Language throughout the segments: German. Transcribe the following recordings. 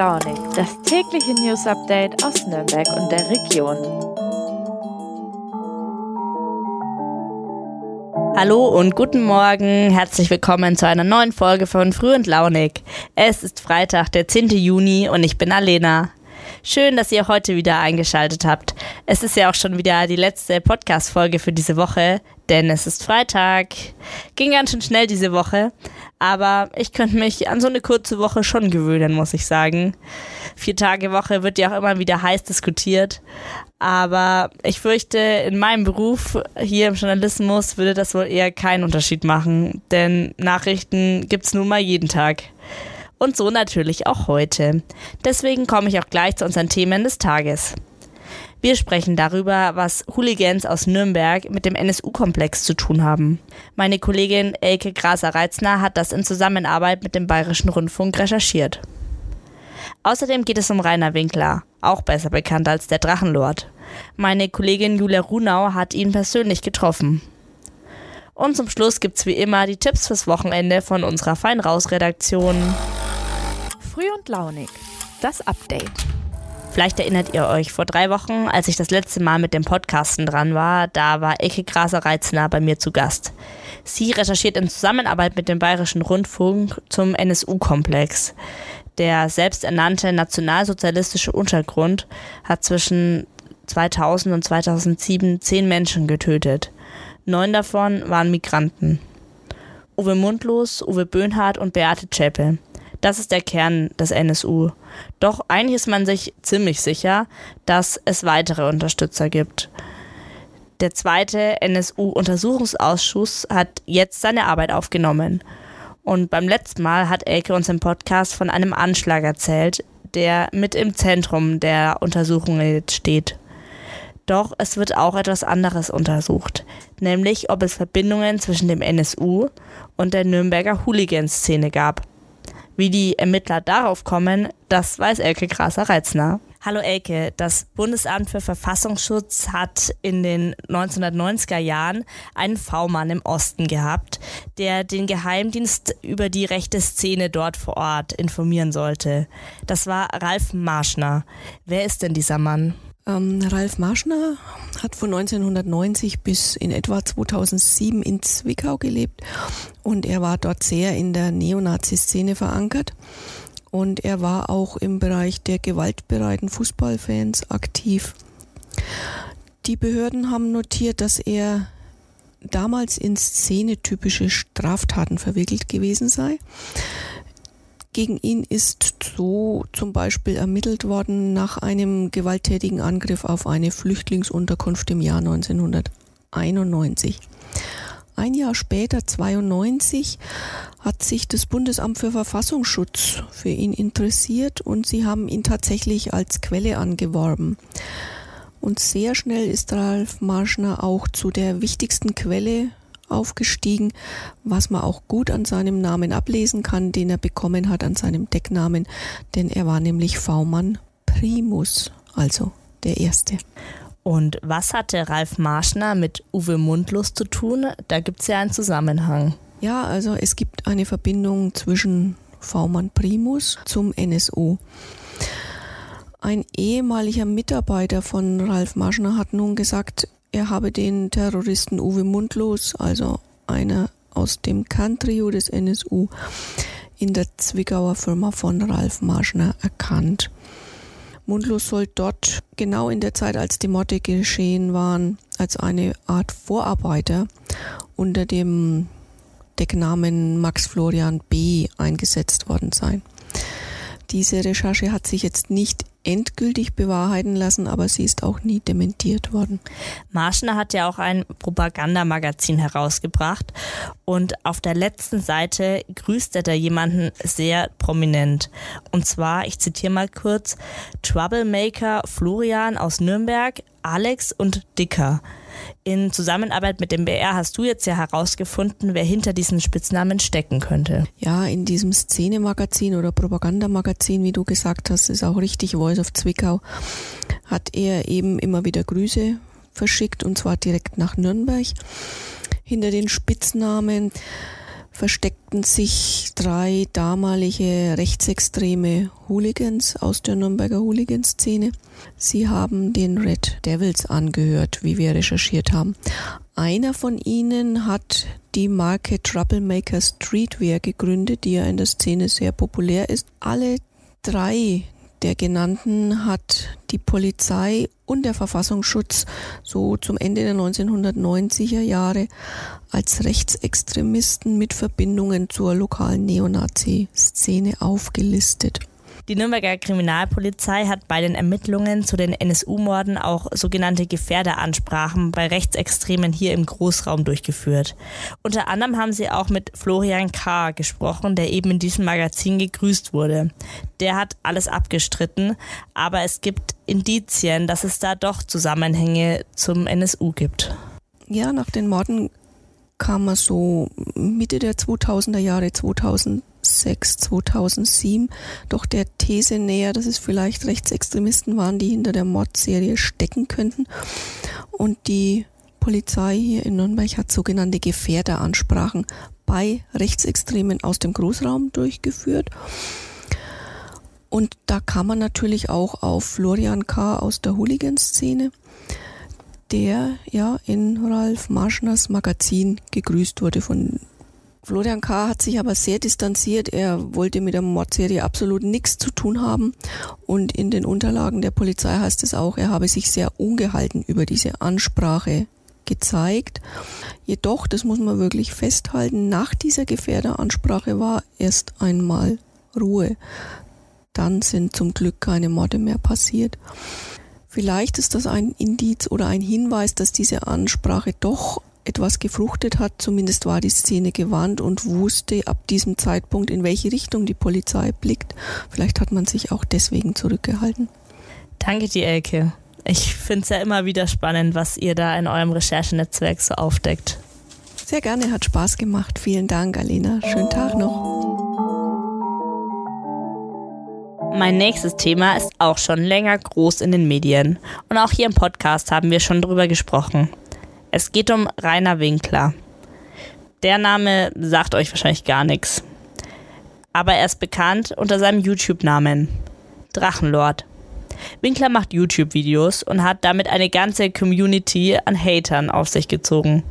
Launig, das tägliche News Update aus Nürnberg und der Region. Hallo und guten Morgen, herzlich willkommen zu einer neuen Folge von Früh und Launig. Es ist Freitag, der 10. Juni und ich bin Alena. Schön, dass ihr heute wieder eingeschaltet habt. Es ist ja auch schon wieder die letzte Podcast-Folge für diese Woche, denn es ist Freitag. Ging ganz schön schnell diese Woche, aber ich könnte mich an so eine kurze Woche schon gewöhnen, muss ich sagen. Vier Tage Woche wird ja auch immer wieder heiß diskutiert, aber ich fürchte, in meinem Beruf hier im Journalismus würde das wohl eher keinen Unterschied machen, denn Nachrichten gibt's nun mal jeden Tag. Und so natürlich auch heute. Deswegen komme ich auch gleich zu unseren Themen des Tages. Wir sprechen darüber, was Hooligans aus Nürnberg mit dem NSU-Komplex zu tun haben. Meine Kollegin Elke Graser-Reitzner hat das in Zusammenarbeit mit dem Bayerischen Rundfunk recherchiert. Außerdem geht es um Rainer Winkler, auch besser bekannt als der Drachenlord. Meine Kollegin Julia Runau hat ihn persönlich getroffen. Und zum Schluss gibt's wie immer die Tipps fürs Wochenende von unserer Feinraus-Redaktion. Früh und launig, das Update. Vielleicht erinnert ihr euch, vor drei Wochen, als ich das letzte Mal mit dem Podcasten dran war, da war Ecke Graser-Reitzner bei mir zu Gast. Sie recherchiert in Zusammenarbeit mit dem Bayerischen Rundfunk zum NSU-Komplex. Der selbsternannte nationalsozialistische Untergrund hat zwischen 2000 und 2007 zehn Menschen getötet. Neun davon waren Migranten. Uwe Mundlos, Uwe Böhnhardt und Beate Zschäpe. Das ist der Kern des NSU. Doch eigentlich ist man sich ziemlich sicher, dass es weitere Unterstützer gibt. Der zweite NSU-Untersuchungsausschuss hat jetzt seine Arbeit aufgenommen. Und beim letzten Mal hat Elke uns im Podcast von einem Anschlag erzählt, der mit im Zentrum der Untersuchungen steht. Doch es wird auch etwas anderes untersucht, nämlich ob es Verbindungen zwischen dem NSU und der Nürnberger Hooligan-Szene gab. Wie die Ermittler darauf kommen, das weiß Elke Graser-Reitzner. Hallo Elke, das Bundesamt für Verfassungsschutz hat in den 1990er Jahren einen V-Mann im Osten gehabt, der den Geheimdienst über die rechte Szene dort vor Ort informieren sollte. Das war Ralf Marschner. Wer ist denn dieser Mann? Ähm, Ralf Marschner hat von 1990 bis in etwa 2007 in Zwickau gelebt und er war dort sehr in der Neonazi-Szene verankert. Und er war auch im Bereich der gewaltbereiten Fußballfans aktiv. Die Behörden haben notiert, dass er damals in szenetypische Straftaten verwickelt gewesen sei. Gegen ihn ist so zum Beispiel ermittelt worden nach einem gewalttätigen Angriff auf eine Flüchtlingsunterkunft im Jahr 1991. Ein Jahr später, 92, hat sich das Bundesamt für Verfassungsschutz für ihn interessiert und sie haben ihn tatsächlich als Quelle angeworben. Und sehr schnell ist Ralf Marschner auch zu der wichtigsten Quelle aufgestiegen, was man auch gut an seinem Namen ablesen kann, den er bekommen hat, an seinem Decknamen, denn er war nämlich V-Mann Primus, also der Erste. Und was hatte Ralf Marschner mit Uwe Mundlos zu tun? Da gibt es ja einen Zusammenhang. Ja, also es gibt eine Verbindung zwischen V-Mann Primus zum NSU. Ein ehemaliger Mitarbeiter von Ralf Marschner hat nun gesagt, er habe den Terroristen Uwe Mundlos, also einer aus dem Kantrio des NSU, in der Zwickauer Firma von Ralf Marschner erkannt. Mundlos soll dort genau in der Zeit, als die Morde geschehen waren, als eine Art Vorarbeiter unter dem Decknamen Max Florian B. eingesetzt worden sein. Diese Recherche hat sich jetzt nicht endgültig bewahrheiten lassen, aber sie ist auch nie dementiert worden. Marschner hat ja auch ein Propagandamagazin herausgebracht und auf der letzten Seite grüßt er da jemanden sehr prominent. Und zwar, ich zitiere mal kurz, Troublemaker Florian aus Nürnberg, Alex und Dicker. In Zusammenarbeit mit dem BR hast du jetzt ja herausgefunden, wer hinter diesen Spitznamen stecken könnte. Ja, in diesem Szenemagazin oder Propagandamagazin, wie du gesagt hast, ist auch richtig Voice of Zwickau, hat er eben immer wieder Grüße verschickt und zwar direkt nach Nürnberg. Hinter den Spitznamen versteckten sich drei damalige rechtsextreme Hooligans aus der Nürnberger Hooligan-Szene. Sie haben den Red Devils angehört, wie wir recherchiert haben. Einer von ihnen hat die Marke Troublemaker Streetwear gegründet, die ja in der Szene sehr populär ist. Alle drei der genannten hat die Polizei und der Verfassungsschutz so zum Ende der 1990er Jahre als Rechtsextremisten mit Verbindungen zur lokalen Neonazi-Szene aufgelistet. Die Nürnberger Kriminalpolizei hat bei den Ermittlungen zu den NSU-Morden auch sogenannte Gefährderansprachen bei Rechtsextremen hier im Großraum durchgeführt. Unter anderem haben sie auch mit Florian K. gesprochen, der eben in diesem Magazin gegrüßt wurde. Der hat alles abgestritten, aber es gibt Indizien, dass es da doch Zusammenhänge zum NSU gibt. Ja, nach den Morden kam er so Mitte der 2000er Jahre, 2000 2006, 2007 doch der These näher, dass es vielleicht Rechtsextremisten waren, die hinter der Mordserie stecken könnten. Und die Polizei hier in Nürnberg hat sogenannte Gefährderansprachen bei Rechtsextremen aus dem Großraum durchgeführt. Und da kam man natürlich auch auf Florian K. aus der Hooligan-Szene, der ja in Ralf Marschners Magazin gegrüßt wurde von Florian K. hat sich aber sehr distanziert. Er wollte mit der Mordserie absolut nichts zu tun haben. Und in den Unterlagen der Polizei heißt es auch, er habe sich sehr ungehalten über diese Ansprache gezeigt. Jedoch, das muss man wirklich festhalten, nach dieser Gefährderansprache war erst einmal Ruhe. Dann sind zum Glück keine Morde mehr passiert. Vielleicht ist das ein Indiz oder ein Hinweis, dass diese Ansprache doch etwas gefruchtet hat. Zumindest war die Szene gewarnt und wusste ab diesem Zeitpunkt, in welche Richtung die Polizei blickt. Vielleicht hat man sich auch deswegen zurückgehalten. Danke dir, Elke. Ich finde es ja immer wieder spannend, was ihr da in eurem Recherchenetzwerk so aufdeckt. Sehr gerne, hat Spaß gemacht. Vielen Dank, Alina. Schönen Tag noch. Mein nächstes Thema ist auch schon länger groß in den Medien. Und auch hier im Podcast haben wir schon drüber gesprochen. Es geht um Rainer Winkler. Der Name sagt euch wahrscheinlich gar nichts. Aber er ist bekannt unter seinem YouTube-Namen Drachenlord. Winkler macht YouTube-Videos und hat damit eine ganze Community an Hatern auf sich gezogen.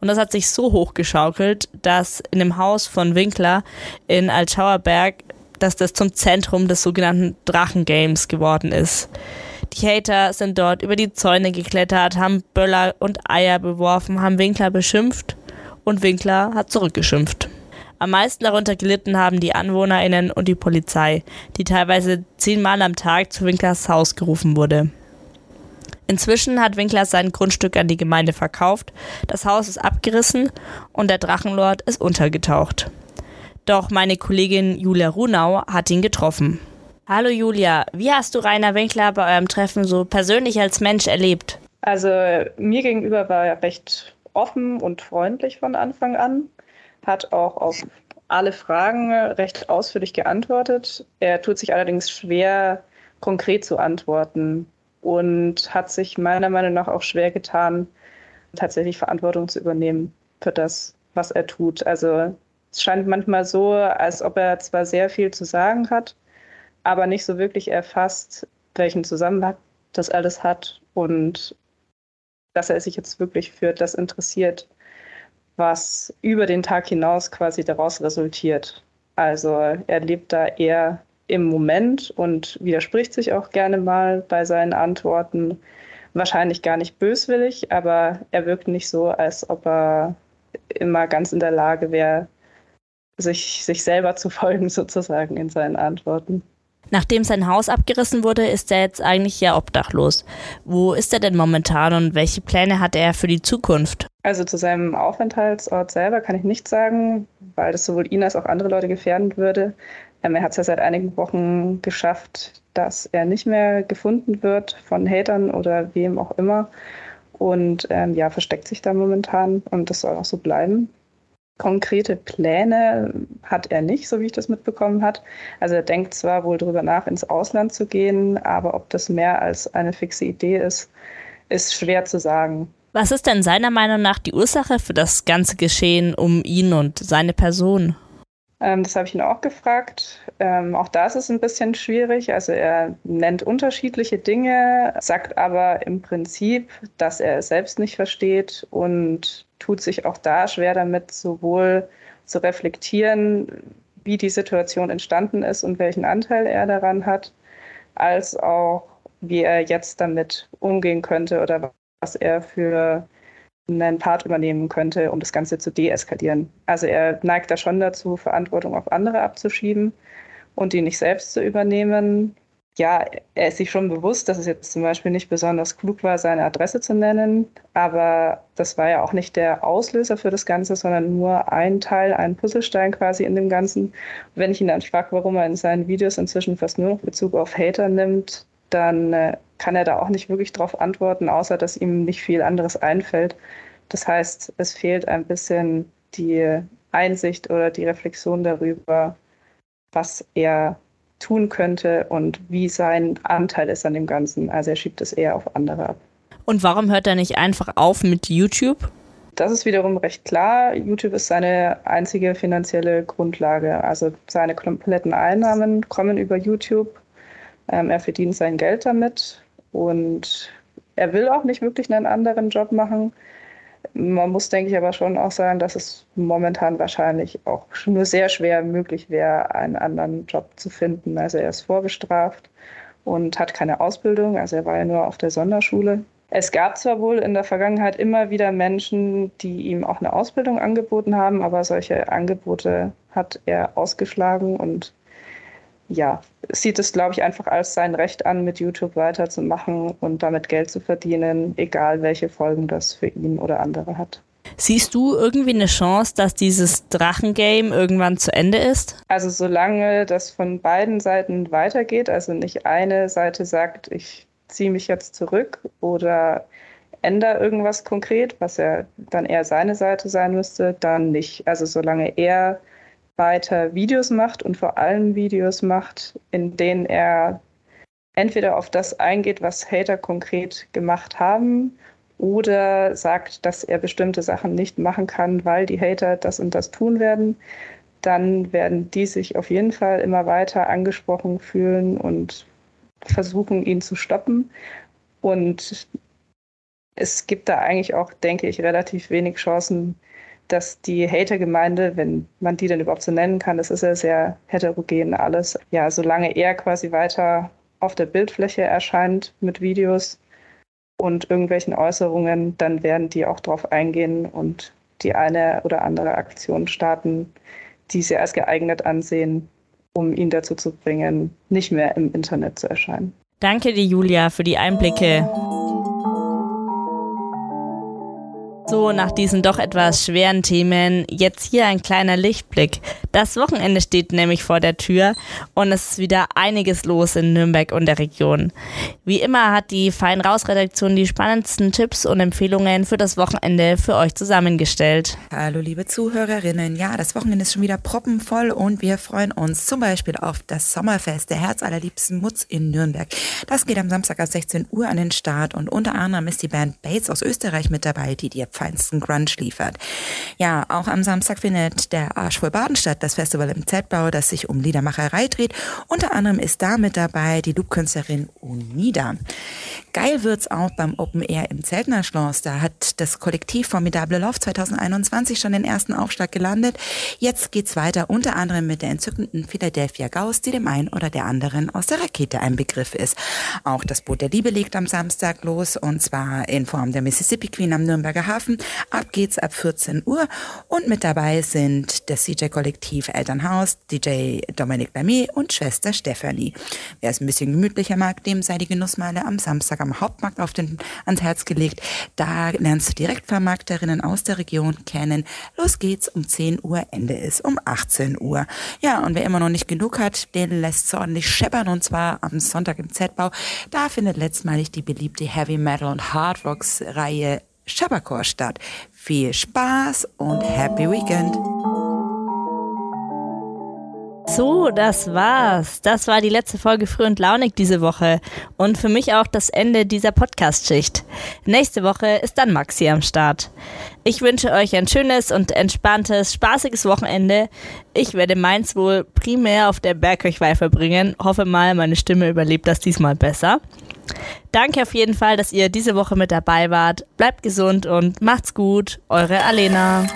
Und das hat sich so hochgeschaukelt, dass in dem Haus von Winkler in Altschauerberg, dass das zum Zentrum des sogenannten Drachengames geworden ist. Die Hater sind dort über die Zäune geklettert, haben Böller und Eier beworfen, haben Winkler beschimpft und Winkler hat zurückgeschimpft. Am meisten darunter gelitten haben die AnwohnerInnen und die Polizei, die teilweise zehnmal am Tag zu Winklers Haus gerufen wurde. Inzwischen hat Winkler sein Grundstück an die Gemeinde verkauft, das Haus ist abgerissen und der Drachenlord ist untergetaucht. Doch meine Kollegin Julia Runau hat ihn getroffen. Hallo Julia, wie hast du Rainer Winkler bei eurem Treffen so persönlich als Mensch erlebt? Also mir gegenüber war er recht offen und freundlich von Anfang an, hat auch auf alle Fragen recht ausführlich geantwortet. Er tut sich allerdings schwer, konkret zu antworten und hat sich meiner Meinung nach auch schwer getan, tatsächlich Verantwortung zu übernehmen für das, was er tut. Also es scheint manchmal so, als ob er zwar sehr viel zu sagen hat, aber nicht so wirklich erfasst, welchen Zusammenhang das alles hat und dass er sich jetzt wirklich für das interessiert, was über den Tag hinaus quasi daraus resultiert. Also er lebt da eher im Moment und widerspricht sich auch gerne mal bei seinen Antworten. Wahrscheinlich gar nicht böswillig, aber er wirkt nicht so, als ob er immer ganz in der Lage wäre, sich, sich selber zu folgen, sozusagen in seinen Antworten. Nachdem sein Haus abgerissen wurde, ist er jetzt eigentlich ja obdachlos. Wo ist er denn momentan und welche Pläne hat er für die Zukunft? Also zu seinem Aufenthaltsort selber kann ich nichts sagen, weil das sowohl ihn als auch andere Leute gefährden würde. Ähm, er hat es ja seit einigen Wochen geschafft, dass er nicht mehr gefunden wird von Hatern oder wem auch immer. Und ähm, ja, versteckt sich da momentan und das soll auch so bleiben. Konkrete Pläne hat er nicht, so wie ich das mitbekommen habe. Also er denkt zwar wohl darüber nach, ins Ausland zu gehen, aber ob das mehr als eine fixe Idee ist, ist schwer zu sagen. Was ist denn seiner Meinung nach die Ursache für das ganze Geschehen um ihn und seine Person? Ähm, das habe ich ihn auch gefragt. Ähm, auch da ist es ein bisschen schwierig. Also er nennt unterschiedliche Dinge, sagt aber im Prinzip, dass er es selbst nicht versteht und tut sich auch da schwer damit, sowohl zu reflektieren, wie die Situation entstanden ist und welchen Anteil er daran hat, als auch, wie er jetzt damit umgehen könnte oder was er für einen Part übernehmen könnte, um das Ganze zu deeskalieren. Also er neigt da schon dazu, Verantwortung auf andere abzuschieben und die nicht selbst zu übernehmen. Ja, er ist sich schon bewusst, dass es jetzt zum Beispiel nicht besonders klug war, seine Adresse zu nennen, aber das war ja auch nicht der Auslöser für das Ganze, sondern nur ein Teil, ein Puzzlestein quasi in dem Ganzen. Wenn ich ihn dann frage, warum er in seinen Videos inzwischen fast nur noch Bezug auf Hater nimmt, dann äh, kann er da auch nicht wirklich darauf antworten, außer dass ihm nicht viel anderes einfällt. Das heißt, es fehlt ein bisschen die Einsicht oder die Reflexion darüber, was er tun könnte und wie sein Anteil ist an dem Ganzen. Also er schiebt es eher auf andere ab. Und warum hört er nicht einfach auf mit YouTube? Das ist wiederum recht klar. YouTube ist seine einzige finanzielle Grundlage. Also seine kompletten Einnahmen kommen über YouTube. Ähm, er verdient sein Geld damit und er will auch nicht wirklich einen anderen Job machen. Man muss, denke ich, aber schon auch sagen, dass es momentan wahrscheinlich auch nur sehr schwer möglich wäre, einen anderen Job zu finden. Also er ist vorbestraft und hat keine Ausbildung. Also er war ja nur auf der Sonderschule. Es gab zwar wohl in der Vergangenheit immer wieder Menschen, die ihm auch eine Ausbildung angeboten haben, aber solche Angebote hat er ausgeschlagen und ja, sieht es, glaube ich, einfach als sein Recht an, mit YouTube weiterzumachen und damit Geld zu verdienen, egal welche Folgen das für ihn oder andere hat. Siehst du irgendwie eine Chance, dass dieses Drachengame irgendwann zu Ende ist? Also solange das von beiden Seiten weitergeht, also nicht eine Seite sagt, ich ziehe mich jetzt zurück oder ändere irgendwas konkret, was ja dann eher seine Seite sein müsste, dann nicht. Also solange er weiter Videos macht und vor allem Videos macht, in denen er entweder auf das eingeht, was Hater konkret gemacht haben, oder sagt, dass er bestimmte Sachen nicht machen kann, weil die Hater das und das tun werden, dann werden die sich auf jeden Fall immer weiter angesprochen fühlen und versuchen, ihn zu stoppen. Und es gibt da eigentlich auch, denke ich, relativ wenig Chancen, dass die Hater-Gemeinde, wenn man die denn überhaupt so nennen kann, das ist ja sehr heterogen alles. Ja, solange er quasi weiter auf der Bildfläche erscheint mit Videos und irgendwelchen Äußerungen, dann werden die auch darauf eingehen und die eine oder andere Aktion starten, die sie als geeignet ansehen, um ihn dazu zu bringen, nicht mehr im Internet zu erscheinen. Danke dir, Julia, für die Einblicke. So, nach diesen doch etwas schweren Themen, jetzt hier ein kleiner Lichtblick. Das Wochenende steht nämlich vor der Tür und es ist wieder einiges los in Nürnberg und der Region. Wie immer hat die Fein Raus Redaktion die spannendsten Tipps und Empfehlungen für das Wochenende für euch zusammengestellt. Hallo liebe Zuhörerinnen, ja, das Wochenende ist schon wieder proppenvoll und wir freuen uns zum Beispiel auf das Sommerfest der Herz allerliebsten Mutz in Nürnberg. Das geht am Samstag ab 16 Uhr an den Start und unter anderem ist die Band Bates aus Österreich mit dabei, die dir feinsten Grunge liefert. Ja, auch am Samstag findet der Arsch voll Baden statt, das Festival im Z-Bau, das sich um Liedermacherei dreht. Unter anderem ist da mit dabei die Loopkünstlerin Unida. Geil wird's auch beim Open Air im Zeltner Schloss. Da hat das Kollektiv Formidable Love 2021 schon den ersten Aufschlag gelandet. Jetzt geht's weiter unter anderem mit der entzückenden Philadelphia Gauss, die dem einen oder der anderen aus der Rakete ein Begriff ist. Auch das Boot der Liebe legt am Samstag los und zwar in Form der Mississippi Queen am Nürnberger Hafen. Ab geht's ab 14 Uhr und mit dabei sind das CJ-Kollektiv Elternhaus, DJ Dominik Lamy und Schwester Stephanie. Wer es ein bisschen gemütlicher mag, dem sei die Genussmeile am Samstag am Hauptmarkt auf den, ans Herz gelegt. Da lernst du Direktvermarkterinnen aus der Region kennen. Los geht's um 10 Uhr, Ende ist um 18 Uhr. Ja, und wer immer noch nicht genug hat, den lässt es ordentlich scheppern und zwar am Sonntag im Z-Bau. Da findet letztmalig die beliebte Heavy Metal und Hard Rocks Reihe Shabakor statt. Viel Spaß und Happy Weekend! So, das war's. Das war die letzte Folge Früh und Launig diese Woche und für mich auch das Ende dieser Podcast-Schicht. Nächste Woche ist dann Maxi am Start. Ich wünsche euch ein schönes und entspanntes, spaßiges Wochenende. Ich werde meins wohl primär auf der Bergkirchweih verbringen. Hoffe mal, meine Stimme überlebt das diesmal besser. Danke auf jeden Fall, dass ihr diese Woche mit dabei wart. Bleibt gesund und macht's gut. Eure Alena.